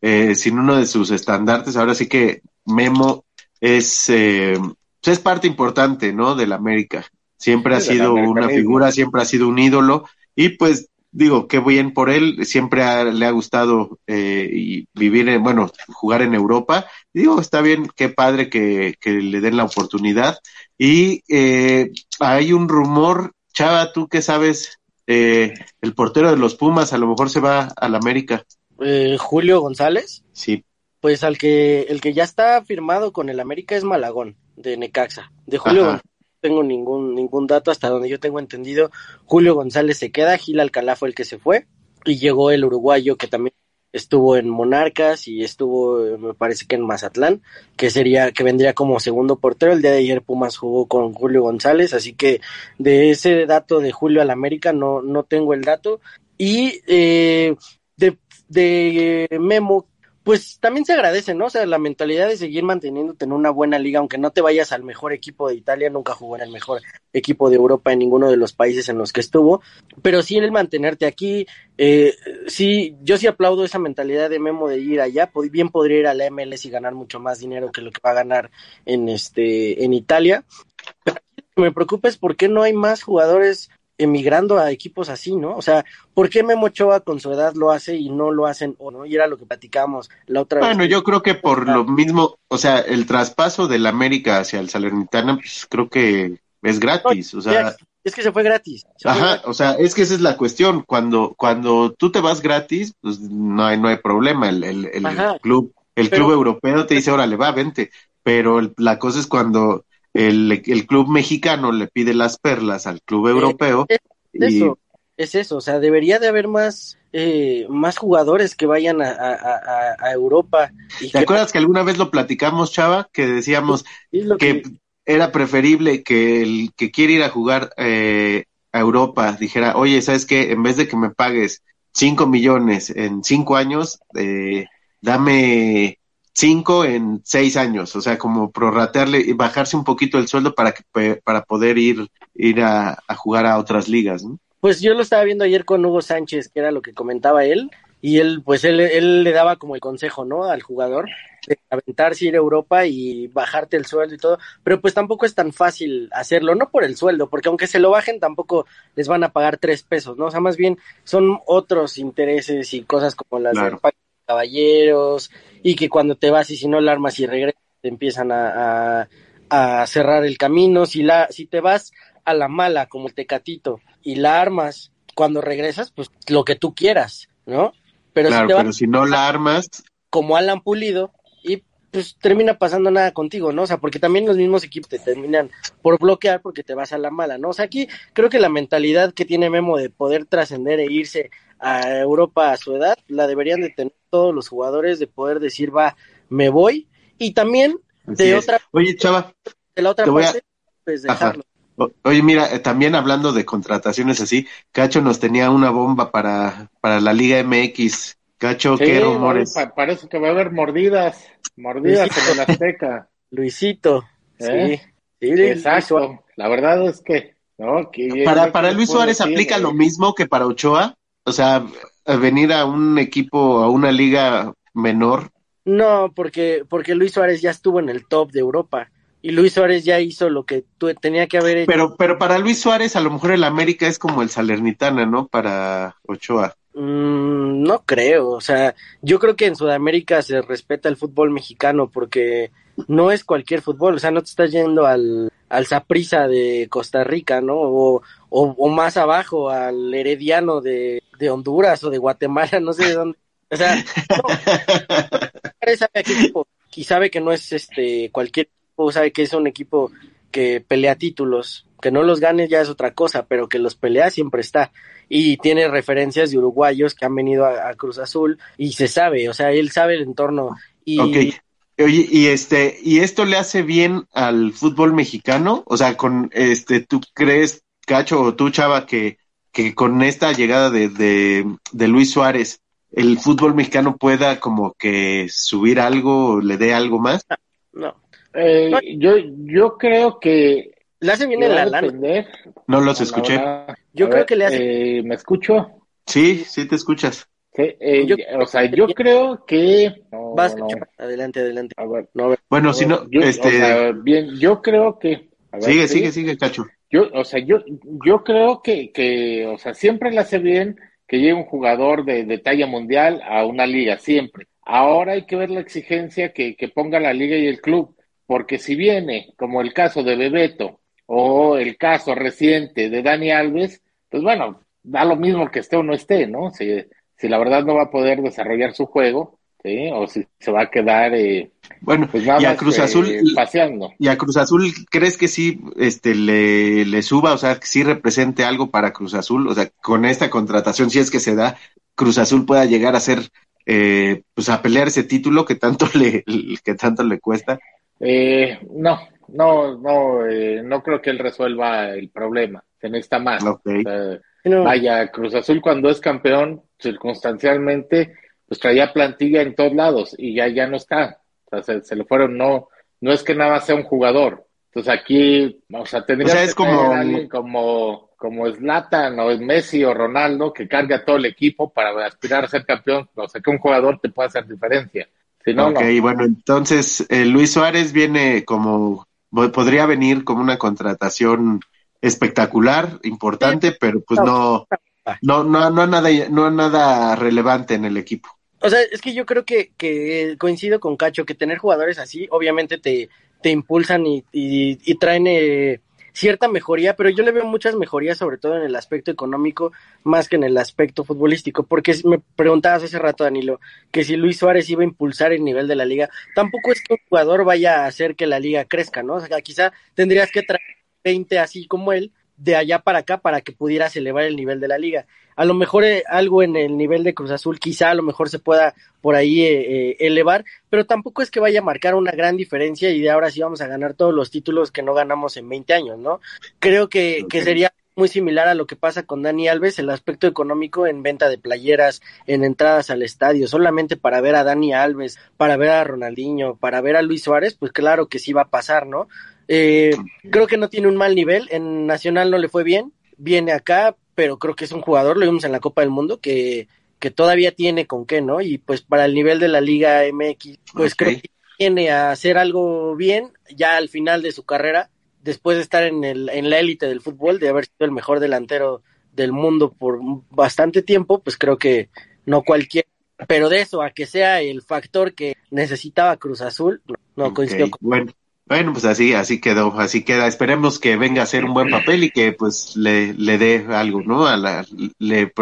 C: eh, sin uno de sus estandartes. Ahora sí que Memo es, eh, pues es parte importante, ¿no? Del América. Siempre ha sido una figura, siempre ha sido un ídolo y pues digo, qué bien por él, siempre le ha gustado eh, y vivir, en, bueno, jugar en Europa. digo, está bien, qué padre que, que le den la oportunidad. Y eh, hay un rumor, Chava, tú qué sabes, eh, el portero de los Pumas a lo mejor se va al América.
D: Eh, Julio González.
C: Sí.
D: Pues al que, el que ya está firmado con el América es Malagón, de Necaxa. De Julio González tengo ningún, ningún dato hasta donde yo tengo entendido. Julio González se queda, Gil Alcalá fue el que se fue. y llegó el uruguayo que también estuvo en Monarcas y estuvo, me parece que en Mazatlán, que sería, que vendría como segundo portero. El día de ayer Pumas jugó con Julio González, así que de ese dato de Julio al América no, no tengo el dato. Y eh, de, de Memo, pues también se agradece, ¿no? O sea, la mentalidad de seguir manteniéndote en una buena liga, aunque no te vayas al mejor equipo de Italia, nunca jugó en el mejor equipo de Europa en ninguno de los países en los que estuvo, pero sí el mantenerte aquí, eh, sí, yo sí aplaudo esa mentalidad de Memo de ir allá, bien podría ir a la MLS y ganar mucho más dinero que lo que va a ganar en este, en Italia. Pero me preocupa es por qué no hay más jugadores emigrando a equipos así, ¿no? O sea, ¿por qué Memo Ochoa con su edad lo hace y no lo hacen o no? Y era lo que platicamos la otra
C: vez.
D: Bueno,
C: yo creo que por lo mismo, o sea, el traspaso del América hacia el Salernitana, pues creo que es gratis, o sea...
D: Es que se fue gratis.
C: ajá, o sea, es que esa es la cuestión. Cuando, cuando tú te vas gratis, pues no hay, no hay problema. El, el, el club, el club europeo te dice, órale, va, vente. Pero la cosa es cuando el, el club mexicano le pide las perlas al club
D: Eh,
C: europeo.
D: es,
C: y,
D: eso, es eso, o sea, debería de haber más, eh, más jugadores que vayan a, a, a, Europa. Y
C: ¿Te
D: que-
C: acuerdas que alguna vez lo platicamos, Chava? Que decíamos que era preferible que el que quiere ir a jugar eh, a Europa dijera, oye, ¿sabes qué? En vez de que me pagues cinco millones en cinco años, eh, dame cinco en seis años, o sea, como prorratearle y bajarse un poquito el sueldo para que para poder ir ir a, a jugar a otras ligas, ¿no?
D: Pues yo lo estaba viendo ayer con Hugo Sánchez, que era lo que comentaba él, y él, pues él, él le daba como el consejo, ¿no? Al jugador, de aventarse, ir a Europa y bajarte el sueldo y todo, pero pues tampoco es tan fácil hacerlo, no por el sueldo, porque aunque se lo bajen tampoco les van a pagar tres pesos, ¿no? O sea, más bien son otros intereses y cosas como las
C: Claro.
D: de caballeros, y que cuando te vas y si no la armas y regresas, te empiezan a, a, a cerrar el camino, si la, si te vas a la mala como Tecatito y la armas cuando regresas, pues lo que tú quieras, ¿no? Pero
C: claro,
D: si te
C: pero si no la armas,
D: como Alan Pulido y pues termina pasando nada contigo, ¿no? O sea, porque también los mismos equipos te terminan por bloquear porque te vas a la mala, ¿no? O sea, aquí creo que la mentalidad que tiene Memo de poder trascender e irse a Europa a su edad, la deberían de tener todos los jugadores de poder decir, va, me voy y también
C: así
D: de
C: es.
D: otra
C: Oye, Chava,
D: de la otra
C: te voy a-
D: parte pues dejarlo.
C: Oye, mira, eh, también hablando de contrataciones así, Cacho nos tenía una bomba para, para la Liga MX. Cacho,
E: Sí,
C: ¿qué rumores?
E: pa- parece que va a haber mordidas, mordidas en el Azteca.
D: Luisito,
E: ¿Eh?
D: sí. Sí, Luis
E: Exacto.
D: Suárez.
E: La verdad es que, ¿no? Que-
C: Para, para Luis Suárez
E: decir,
C: aplica
E: eh,
C: lo mismo que para Ochoa, o sea, a venir a un equipo, a una liga menor.
D: No, porque, porque Luis Suárez ya estuvo en el top de Europa. Y Luis Suárez ya hizo lo que tú tenía que haber hecho.
C: Pero, pero para Luis Suárez, a lo mejor el América es como el Salernitana, ¿no? Para Ochoa.
D: Mm, no creo, o sea, yo creo que en Sudamérica se respeta el fútbol mexicano porque no es cualquier fútbol, o sea, no te estás yendo al, al Saprissa de Costa Rica, ¿no? O, o, más abajo, al Herediano de, de Honduras o de Guatemala, no sé de dónde. O sea, sabe equipo y sabe que no es este cualquier equipo, sabe que es un equipo que pelea títulos, que no los gane ya es otra cosa, pero que los pelea siempre está. Y tiene referencias de uruguayos que han venido a, Cruz Azul y se sabe, o sea, él sabe el entorno. Y.
C: Oye, y este, ¿y esto le hace bien al fútbol mexicano? O sea, con este, ¿tú crees, Cacho, o tú, Chava, que, que con esta llegada de, de, de Luis Suárez, el fútbol mexicano pueda como que subir algo, o le dé algo más?
D: no,
E: eh, yo, yo creo que
D: le hace bien en la lana.
C: No los escuché.
D: Yo
E: a
D: creo
E: ver,
D: que le hace-
E: eh, ¿Me escucho?
C: Sí, sí te escuchas.
E: Sí, eh,
D: Yo-
E: o sea, yo creo que... no,
D: Vas,
E: no,
D: adelante, adelante.
E: a ver,
D: No, a ver.
C: Bueno, si no,
E: yo,
C: este,
E: o sea, bien, yo creo que... ver,
C: sigue,
E: ¿sí?
C: sigue, sigue, Cacho.
E: Yo, o sea, yo, yo creo que, que, o sea, siempre le hace bien que llegue un jugador de, de talla mundial a una liga, siempre. Ahora hay que ver la exigencia que, que ponga la liga y el club, porque si viene, como el caso de Bebeto, o el caso reciente de Dani Alves, pues bueno, da lo mismo que esté o no esté, ¿no? Si, si la verdad no va a poder desarrollar su juego, ¿sí? O si se va a quedar, eh,
C: Bueno,
E: pues nada
C: y a
E: más,
C: Cruz
E: eh,
C: Azul,
E: paseando.
C: y a Cruz Azul, ¿crees que sí, este, le, le suba, o sea, que sí represente algo para Cruz Azul? O sea, con esta contratación, si es que se da, Cruz Azul pueda llegar a ser, eh, pues a pelear ese título que tanto le, que tanto le cuesta?
E: Eh, no, no, no, eh, no creo que él resuelva el problema. Se necesita más. Vaya, Cruz Azul cuando es campeón, circunstancialmente, pues traía plantilla en todos lados y ya, ya no está. O sea, se, le fueron, no, no es que nada sea un jugador. Entonces aquí, o sea, tendría que
C: es como...
E: alguien como, como Zlatan o Messi o Ronaldo que cargue a todo el equipo para aspirar a ser campeón. O sea, que un jugador te pueda hacer diferencia. Si no,
C: ok, bueno, entonces eh, Luis Suárez viene como, podría venir como una contratación espectacular, importante, pero pues no, no, no, no nada, no nada relevante en el equipo.
D: O sea, es que yo creo que, que coincido con Cacho, que tener jugadores así, obviamente te, te impulsan y, y, traen eh, cierta mejoría, pero yo le veo muchas mejorías, sobre todo en el aspecto económico, más que en el aspecto futbolístico, porque me preguntabas hace rato, Danilo, que si Luis Suárez iba a impulsar el nivel de la liga, tampoco es que un jugador vaya a hacer que la liga crezca, ¿no? O sea, quizá tendrías que traer 20 así como él, de allá para acá para que pudieras elevar el nivel de la liga. A lo mejor eh, algo en el nivel de Cruz Azul quizá a lo mejor se pueda por ahí eh, eh, elevar, pero tampoco es que vaya a marcar una gran diferencia y de ahora sí vamos a ganar todos los títulos que no ganamos en 20 años, ¿no? Creo que, que sería muy similar a lo que pasa con Dani Alves, el aspecto económico en venta de playeras, en entradas al estadio, solamente para ver a Dani Alves, para ver a Ronaldinho, para ver a Luis Suárez, pues claro que sí va a pasar, ¿no? Eh, creo que no tiene un mal nivel, en Nacional no le fue bien, viene acá, pero creo que es un jugador, lo vimos en la Copa del Mundo, que, que todavía tiene con qué, ¿no? Y pues para el nivel de la Liga MX, pues creo que viene a hacer algo bien ya al final de su carrera, después de estar en, el, en la élite del fútbol, de haber sido el mejor delantero del mundo por bastante tiempo, pues creo que no cualquier, pero de eso a que sea el factor que necesitaba Cruz Azul, no, coincido con
C: bueno. Bueno, pues así, así quedó, así queda. Esperemos que venga a hacer un buen papel y que pues le, le dé algo, ¿no? A la, le,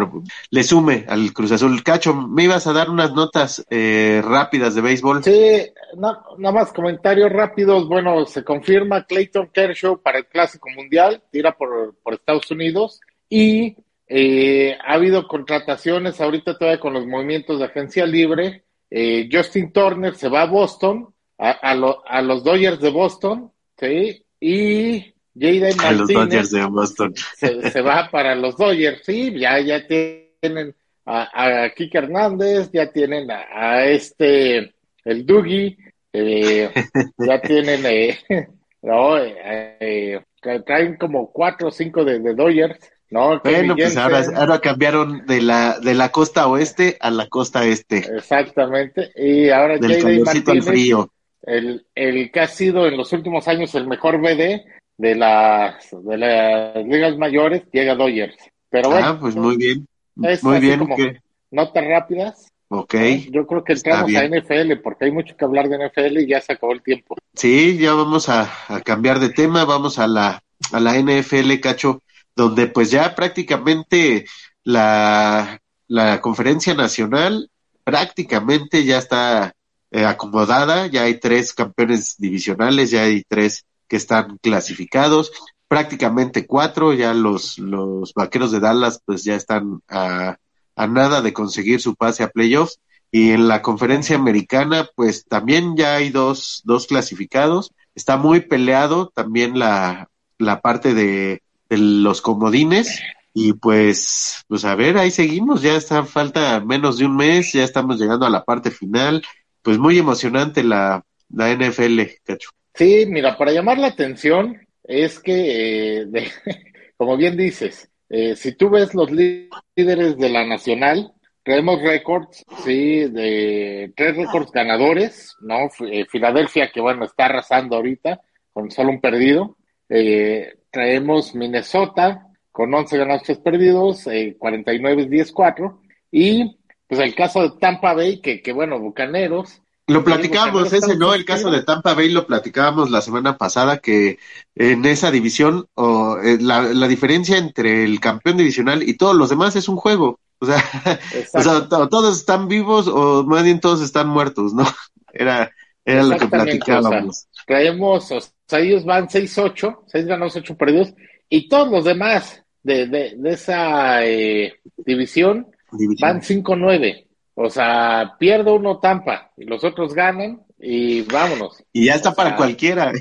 C: le sume al Cruz Azul. Cacho, me ibas a dar unas notas eh, rápidas de béisbol.
E: Sí, nada más comentarios rápidos. Bueno, se confirma Clayton Kershaw para el Clásico Mundial, tira por, por Estados Unidos y eh, ha habido contrataciones ahorita todavía con los movimientos de agencia libre. Eh, Justin Turner se va a Boston a, a, los Dodgers de Boston, ¿sí? Y Jaden Martínez. A los Dodgers de Boston. Se, va para los Dodgers, sí, ya, ya tienen a, a Kike Hernández, ya tienen a, este, el Dougie, eh, ya tienen, eh, no, eh, traen como cuatro o cinco de, de Dodgers. No,
C: bueno, pues ahora, ahora, cambiaron de la, de la costa oeste a la costa este.
E: Exactamente. Y ahora Jaden Martínez, frío el, el que ha sido en los últimos años el mejor BD de las, de las ligas mayores, llega Dodgers. Pero bueno,
C: ah, pues muy bien. muy bien.
E: Notas rápidas.
C: Ok.
E: Yo creo que entramos a NFL porque hay mucho que hablar de NFL y ya se acabó el tiempo.
C: Sí, ya vamos a, a cambiar de tema, vamos a la, a la NFL, Cacho, donde pues ya prácticamente la, la conferencia nacional prácticamente ya está eh, acomodada, ya hay tres campeones divisionales, ya hay tres que están clasificados, prácticamente cuatro, ya los, los vaqueros de Dallas pues ya están a, a nada de conseguir su pase a playoffs. Y en la conferencia americana pues también ya hay dos, dos clasificados, está muy peleado también la, la parte de, de los comodines. Y pues, pues a ver, ahí seguimos, ya está falta menos de un mes, ya estamos llegando a la parte final, pues muy emocionante la, la NFL, Cacho.
E: Sí, mira, para llamar la atención es que, eh, como bien dices, eh, si tú ves los líderes de la nacional, traemos récords, sí, de tres récords ganadores, ¿no? Eh, Filadelfia, que bueno, está arrasando ahorita con solo un perdido. traemos Minnesota con 11 ganados, 3 perdidos, 49-10-4. Y pues el caso de Tampa Bay, que, que bueno, Bucaneros.
C: Lo platicábamos, ese, ¿no? El caso de Tampa Bay lo platicábamos la semana pasada, que en esa división, o eh, la, la, diferencia entre el campeón divisional y todos los demás es un juego. O sea, o sea todos están vivos o más bien todos están muertos, ¿no? Era, era lo que platicábamos.
E: traemos, o sea, ellos van 6-8, 6 ganados, 8 perdidos, y todos los demás de, de, de esa eh, división van 5-9. O sea, pierde uno Tampa y los otros ganan y vámonos.
C: Y ya está para cualquiera.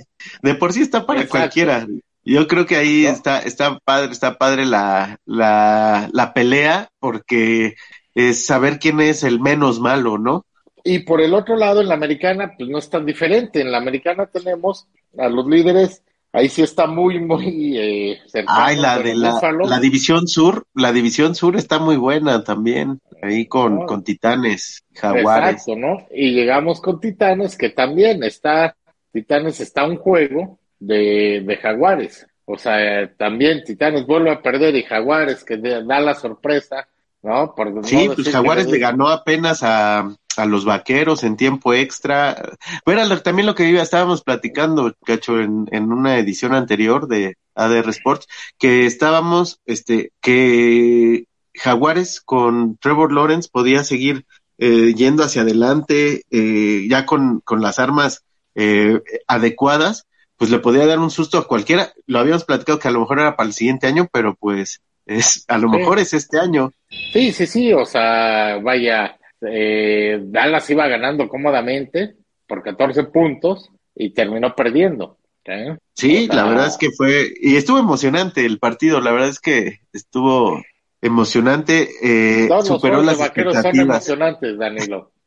C: De por sí está para cualquiera. Yo creo que ahí está, está padre, está padre la, la, la pelea, porque es saber quién es el menos malo, ¿no?
E: Y por el otro lado, en la americana, pues no es tan diferente. En la americana tenemos a los líderes, ahí sí está muy, muy eh, cercano.
C: Ay, la de la, la, división sur, la división sur está muy buena también, ahí con, con Titanes, Jaguares.
E: Exacto, ¿no? Y llegamos con Titanes, que también está, Titanes está un juego de, de Jaguares. O sea, también Titanes vuelve a perder y Jaguares, que da la sorpresa, ¿no?
C: Por, sí, pues Jaguares le ganó apenas a, a los vaqueros en tiempo extra. Bueno, también lo que estábamos platicando, Cacho, en, en una edición anterior de ADR Sports, que estábamos, este, que Jaguares con Trevor Lawrence podía seguir eh, yendo hacia adelante, eh, ya con, con las armas eh, adecuadas, pues le podía dar un susto a cualquiera. Lo habíamos platicado que a lo mejor era para el siguiente año, pero pues es, a lo mejor es este año.
E: Sí, sí, sí, o sea, vaya, eh, Dallas iba ganando cómodamente por 14 puntos y terminó perdiendo. ¿eh?
C: Sí, la verdad es que fue, y estuvo emocionante el partido, la verdad es que estuvo emocionante, eh, superó las expectativas. Son
E: emocionantes, Danilo.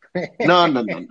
C: No, no, no,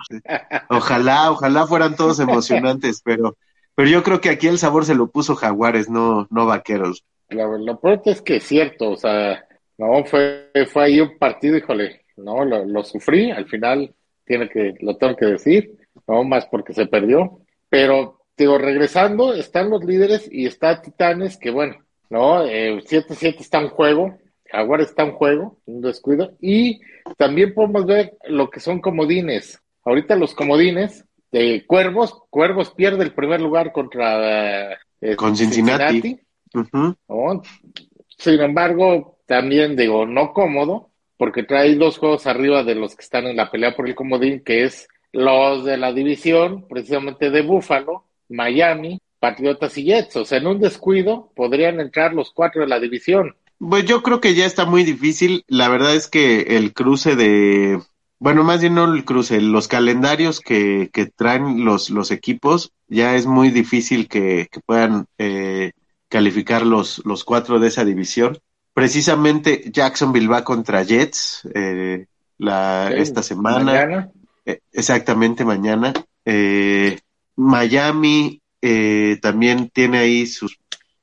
C: Ojalá, ojalá fueran todos emocionantes, pero, pero yo creo que aquí el sabor se lo puso Jaguares, no, no Vaqueros.
E: Lo, lo pronto es que es cierto, o sea, no, fue, fue ahí un partido, híjole, ¿no? Lo, sufrí, al final tiene que, lo tengo que decir, no más porque se perdió, pero digo, regresando, están los líderes y está Titanes, que bueno, ¿no? 7-7 eh, está en juego, Jaguar está en juego, un descuido, y también podemos ver lo que son comodines. Ahorita los comodines de Cuervos, Cuervos pierde el primer lugar contra
C: eh, Con Cincinnati.
E: Sin embargo, también digo, no cómodo, porque trae dos juegos arriba de los que están en la pelea por el comodín, que es los de la división, precisamente de Búfalo, Miami, Patriotas y Jets. O sea, en un descuido podrían entrar los cuatro de la división.
C: Pues yo creo que ya está muy difícil. La verdad es que el cruce de, bueno, más bien no el cruce, los calendarios que, que traen los, los equipos, ya es muy difícil que, que puedan eh, calificar los, los cuatro de esa división. Precisamente Jacksonville va contra Jets eh, la, esta semana. Eh, exactamente mañana. Eh, Miami también tiene ahí sus...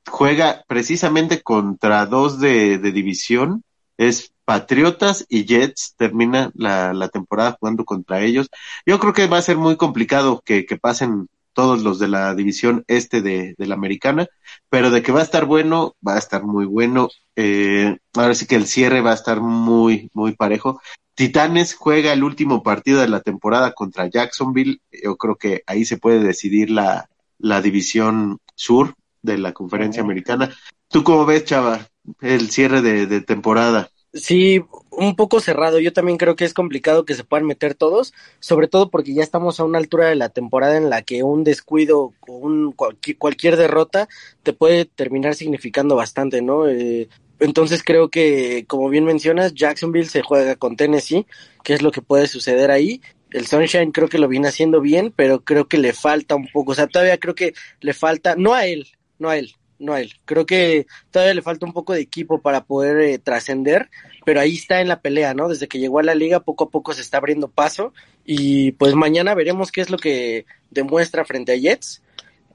C: Juega precisamente contra dos de, división. Es Patriotas y Jets termina la, la, temporada jugando contra ellos. Yo creo que va a ser muy complicado que, que pasen todos los de la división este de, la americana, pero de que va a estar bueno, va a estar muy bueno. Eh, ahora sí que el cierre va a estar muy, muy parejo. Titanes juega el último partido de la temporada contra Jacksonville. Yo creo que ahí se puede decidir la, la división sur de la conferencia americana. ¿Tú cómo ves, Chava, el cierre de, de temporada?
D: Sí, un poco cerrado. Yo también creo que es complicado que se puedan meter todos, sobre todo porque ya estamos a una altura de la temporada en la que un descuido o un, cualquier, derrota te puede terminar significando bastante, ¿no? Eh, entonces creo que, como bien mencionas, Jacksonville se juega con Tennessee, que es lo que puede suceder ahí. El Sunshine creo que lo viene haciendo bien, pero creo que le falta un poco, o sea, todavía creo que le falta, no a él, no a él, no él. Creo que todavía le falta un poco de equipo para poder eh, trascender, pero ahí está en la pelea, ¿no? Desde que llegó a la liga, poco a poco se está abriendo paso y pues mañana veremos qué es lo que demuestra frente a Jets.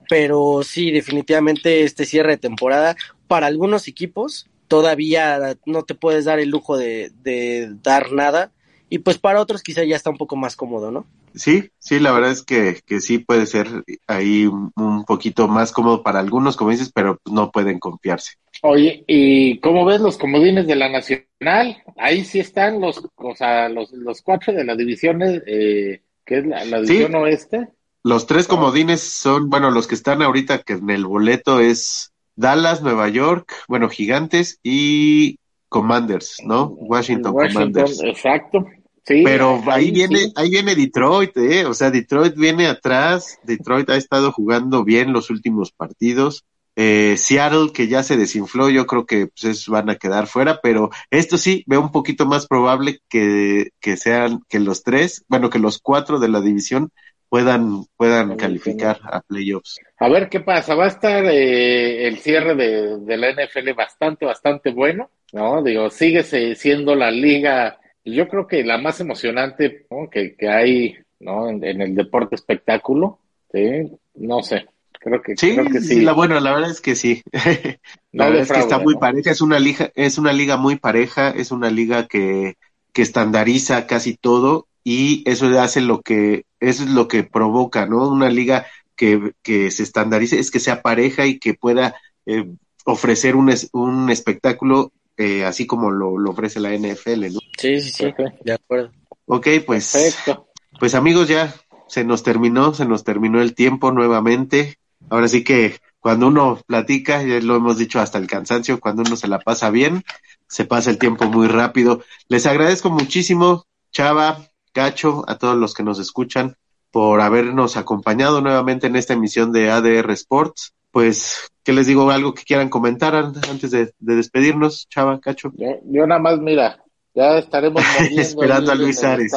D: Pero sí, definitivamente este cierre de temporada para algunos equipos todavía no te puedes dar el lujo de, de dar nada y pues para otros quizá ya está un poco más cómodo, ¿no?
C: Sí, sí, la verdad es que, que sí puede ser ahí un, poquito más cómodo para algunos, como dices, pero no pueden confiarse.
E: Oye, ¿y cómo ves los comodines de la Nacional? Ahí sí están los, o sea, los, los cuatro de las divisiones, eh, que es la, división oeste.
C: Los tres comodines son, bueno, los que están ahorita que en el boleto es Dallas, Nueva York, bueno, Gigantes y Commanders, ¿no? Washington,
E: Washington
C: Commanders.
E: Exacto.
C: Pero ahí, viene, ahí viene Detroit, ¿eh? O sea, Detroit viene atrás. Detroit ha estado jugando bien los últimos partidos. Eh, Seattle, que ya se desinfló, yo creo que pues, van a quedar fuera, pero esto sí, veo un poquito más probable que, que sean, que los tres, bueno, que los cuatro de la división puedan, puedan calificar a playoffs.
E: A ver qué pasa, va a estar eh, el cierre de, de, la NFL bastante, bastante bueno, ¿no? Digo, sigue siendo la liga, yo creo que la más emocionante ¿no? que, que hay, ¿no? En, en el deporte espectáculo, ¿sí? No sé, Creo que
C: sí,
E: creo que sí.
C: sí. La, bueno, la verdad es que sí. la
E: No
C: verdad es que está muy pareja, es una liga, es una liga muy pareja, es una liga que, que estandariza casi todo y eso hace lo que, eso es lo que provoca, ¿no? Una liga que, que se estandarice, es que sea pareja y que pueda eh, ofrecer un, es- un espectáculo eh, así como lo, lo ofrece la NFL, ¿no?
D: Sí, sí, sí, de acuerdo.
C: Ok, pues,
E: Perfecto.
C: pues amigos, ya se nos terminó, se nos terminó el tiempo nuevamente. Ahora sí que cuando uno platica, ya lo hemos dicho hasta el cansancio, cuando uno se la pasa bien, se pasa el tiempo muy rápido. Les agradezco muchísimo, Chava, Cacho, a todos los que nos escuchan por habernos acompañado nuevamente en esta emisión de ADR Sports. Pues, ¿qué les digo? ¿Algo que quieran comentar an- antes de, de despedirnos, Chava, Cacho?
E: Yo, yo nada más, mira, ya estaremos
C: Esperando a Luis Ares.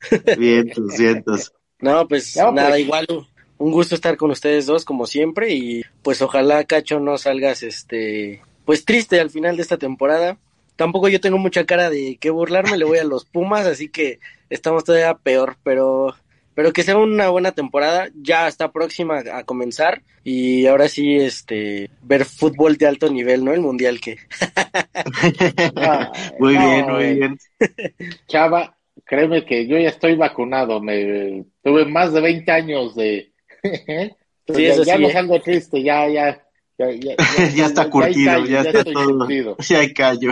C: Vientos, vientos.
D: No, pues
E: No,
D: nada,
E: pues.
D: igual un gusto estar con ustedes dos como siempre y pues ojalá Cacho no salgas este pues triste al final de esta temporada. Tampoco yo tengo mucha cara de que burlarme, le voy a los Pumas, así que estamos todavía peor, pero pero que sea una buena temporada, ya está próxima a comenzar y ahora sí este ver fútbol de alto nivel, ¿no? El mundial que
E: Ah,
C: Muy
E: no,
C: bien, muy bien.
E: Chava, créeme que yo ya estoy vacunado. Me tuve más de 20 años de.
D: Sí,
E: ya
D: eso
E: ya
D: sí,
E: no
D: eh.
E: salgo triste, ya, ya. Ya, ya,
C: ya está curtido,
E: callo,
C: ya está todo.
E: curtido.
C: Ya hay callo.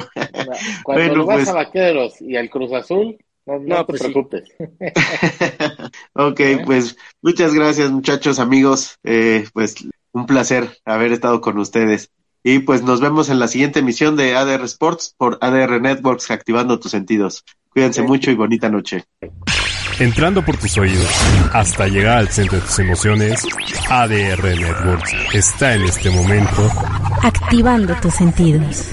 E: Cuando
C: Bueno,
E: vas
C: pues.
E: a Vaqueros y al Cruz Azul, no, no
D: No,
E: te
D: pues sí.
C: Ok, pues muchas gracias muchachos, amigos. Eh, pues un placer haber estado con ustedes. Y pues nos vemos en la siguiente emisión de ADR Sports por ADR Networks, activando tus sentidos. Cuídense mucho y bonita noche.
A: Entrando por tus oídos hasta llegar al centro de tus emociones, ADR Networks está en este momento
B: Activando tus sentidos.